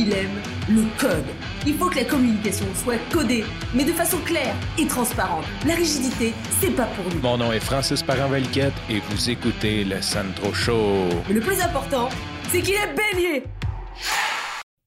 il aime le code. Il faut que la communication soit codée, mais de façon claire et transparente. La rigidité, c'est pas pour nous. Mon nom est Francis parent et vous écoutez le Sandro Show. Mais le plus important, c'est qu'il est bélier.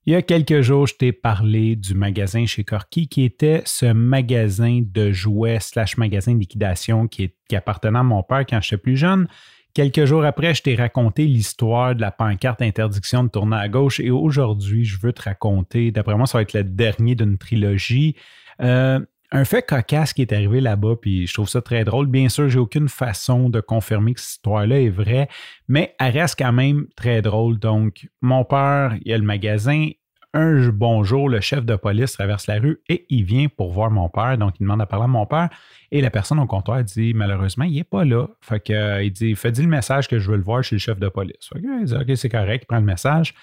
Il y a quelques jours, je t'ai parlé du magasin chez Corky qui était ce magasin de jouets slash magasin de liquidation qui, qui appartenait à mon père quand j'étais plus jeune. Quelques jours après, je t'ai raconté l'histoire de la pancarte interdiction de tourner à gauche et aujourd'hui, je veux te raconter, d'après moi, ça va être le dernier d'une trilogie. Euh, un fait cocasse qui est arrivé là-bas, puis je trouve ça très drôle. Bien sûr, j'ai aucune façon de confirmer que cette histoire-là est vraie, mais elle reste quand même très drôle. Donc, mon père, il y a le magasin, un bonjour, le chef de police traverse la rue et il vient pour voir mon père. Donc, il demande à parler à mon père. Et la personne au comptoir dit malheureusement, il n'est pas là. Fait que, euh, il dit Fais-y le message que je veux le voir chez le chef de police. Il dit Ok, c'est correct, il prend le message.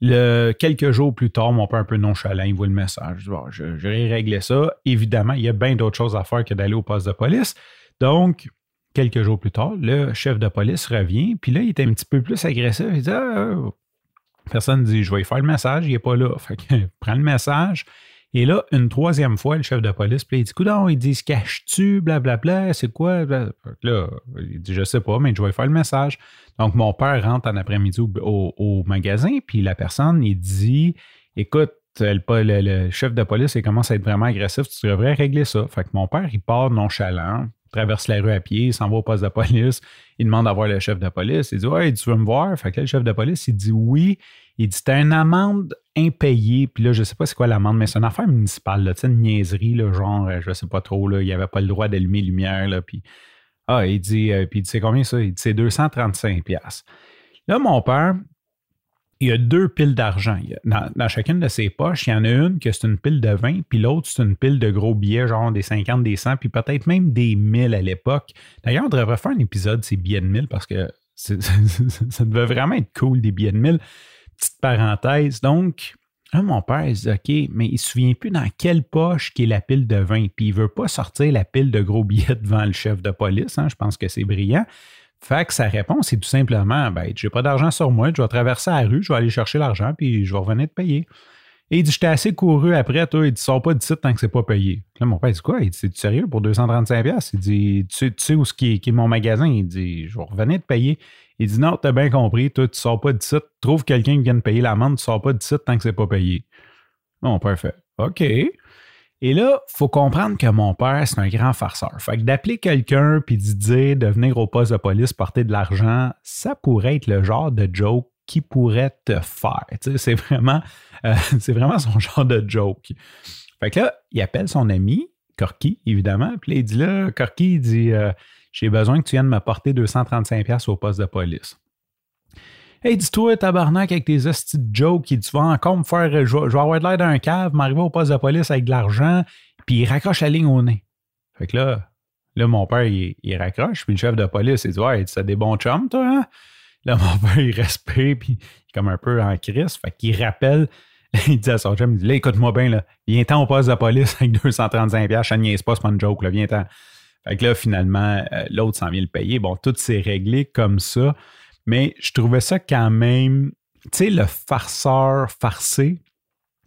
Le, quelques jours plus tard, mon père un peu nonchalant, il voit le message. je, je vais régler ça. Évidemment, il y a bien d'autres choses à faire que d'aller au poste de police. Donc, quelques jours plus tard, le chef de police revient, puis là, il était un petit peu plus agressif. Il dit ah, Personne dit, je vais y faire le message, il n'est pas là. Fait que prends le message. Et là, une troisième fois, le chef de police, il dit, coudon, il dit, se cache-tu, blablabla, c'est quoi? Là, il dit, je sais pas, mais je vais faire le message. Donc, mon père rentre en après-midi au, magasin, puis la personne, il dit, écoute, le, le, chef de police, il commence à être vraiment agressif, tu devrais régler ça. Fait que mon père, il part nonchalant, traverse la rue à pied, il s'en va au poste de police, il demande à voir le chef de police, il dit Ouais, tu veux me voir? Fait que le chef de police, il dit oui. Il dit T'as une amende impayée, puis là, je sais pas c'est quoi l'amende, mais c'est une affaire municipale, là, une niaiserie, là, genre, je sais pas trop, là, il avait pas le droit d'allumer lumière, là, puis. Ah, il dit, euh, puis il dit, c'est combien ça? Il dit, c'est 235$. Là, mon père, il y a deux piles d'argent. Dans, chacune de ses poches, il y en a une que c'est une pile de 20, puis l'autre, c'est une pile de gros billets, genre des 50, des 100, puis peut-être même des 1000 à l'époque. D'ailleurs, on devrait faire un épisode de ces billets de 1000 parce que ça devait vraiment être cool, des billets de 1000. Petite parenthèse. Donc, mon père, il dit OK, mais il ne se souvient plus dans quelle poche qui est la pile de 20, puis il ne veut pas sortir la pile de gros billets devant le chef de police. Hein, je pense que c'est brillant. Fait que sa réponse est tout simplement ben, j'ai pas d'argent sur moi, je vais traverser la rue, je vais aller chercher l'argent, puis je vais revenir te payer. Et il dit J'étais assez couru après, toi, il dit Sors pas de site tant que c'est pas payé. Là, mon père dit Quoi? Il dit C'est sérieux pour 235$? Il dit Tu, sais où qui est, mon magasin? Il dit Je vais revenir te payer. Il dit Non, t'as bien compris, toi, tu sors pas de site, trouve quelqu'un qui vienne payer l'amende, tu sors pas de site tant que c'est pas payé. Mon père OK. Et là, faut comprendre que mon père, c'est un grand farceur. Fait que d'appeler quelqu'un puis de dire de venir au poste de police porter de l'argent, ça pourrait être le genre de joke qui pourrait te faire. C'est vraiment, euh, c'est vraiment son genre de joke. Fait que là, il appelle son ami, Corky, évidemment. Puis il dit là, Corky, il dit euh, J'ai besoin que tu viennes me porter 235$ au poste de police. Hey, dis-toi, tabarnak, avec tes hosties de jokes, tu vas encore me faire. Je vais, avoir de l'air d'un cave, m'arriver au poste de police avec de l'argent, puis il raccroche la ligne au nez. Fait que là, là mon père, il, raccroche, puis le chef de police, il dit Ouais, tu as des bons chums, toi, hein? Là, mon père, il respire, puis il est comme un peu en crise. Fait qu'il rappelle, il dit à son chum, il dit Là, écoute-moi bien, là, viens-t'en au poste de police avec 235$, ça niaise pas, c'est pas une joke, là, viens-t'en. Fait que là, finalement, euh, l'autre s'en vient le payer. Bon, tout s'est réglé comme ça. Mais je trouvais ça quand même, tu sais, le farceur farcé,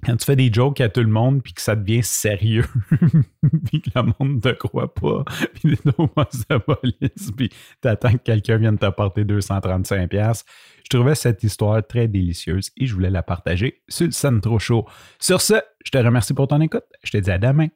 quand tu fais des jokes à tout le monde puis que ça devient sérieux, puis que le monde ne te croit pas, puis au de police, puis t'attends que quelqu'un vienne t'apporter 235$. Je trouvais cette histoire très délicieuse et je voulais la partager sur le Centro Show. Sur ce, je te remercie pour ton écoute. Je te dis à demain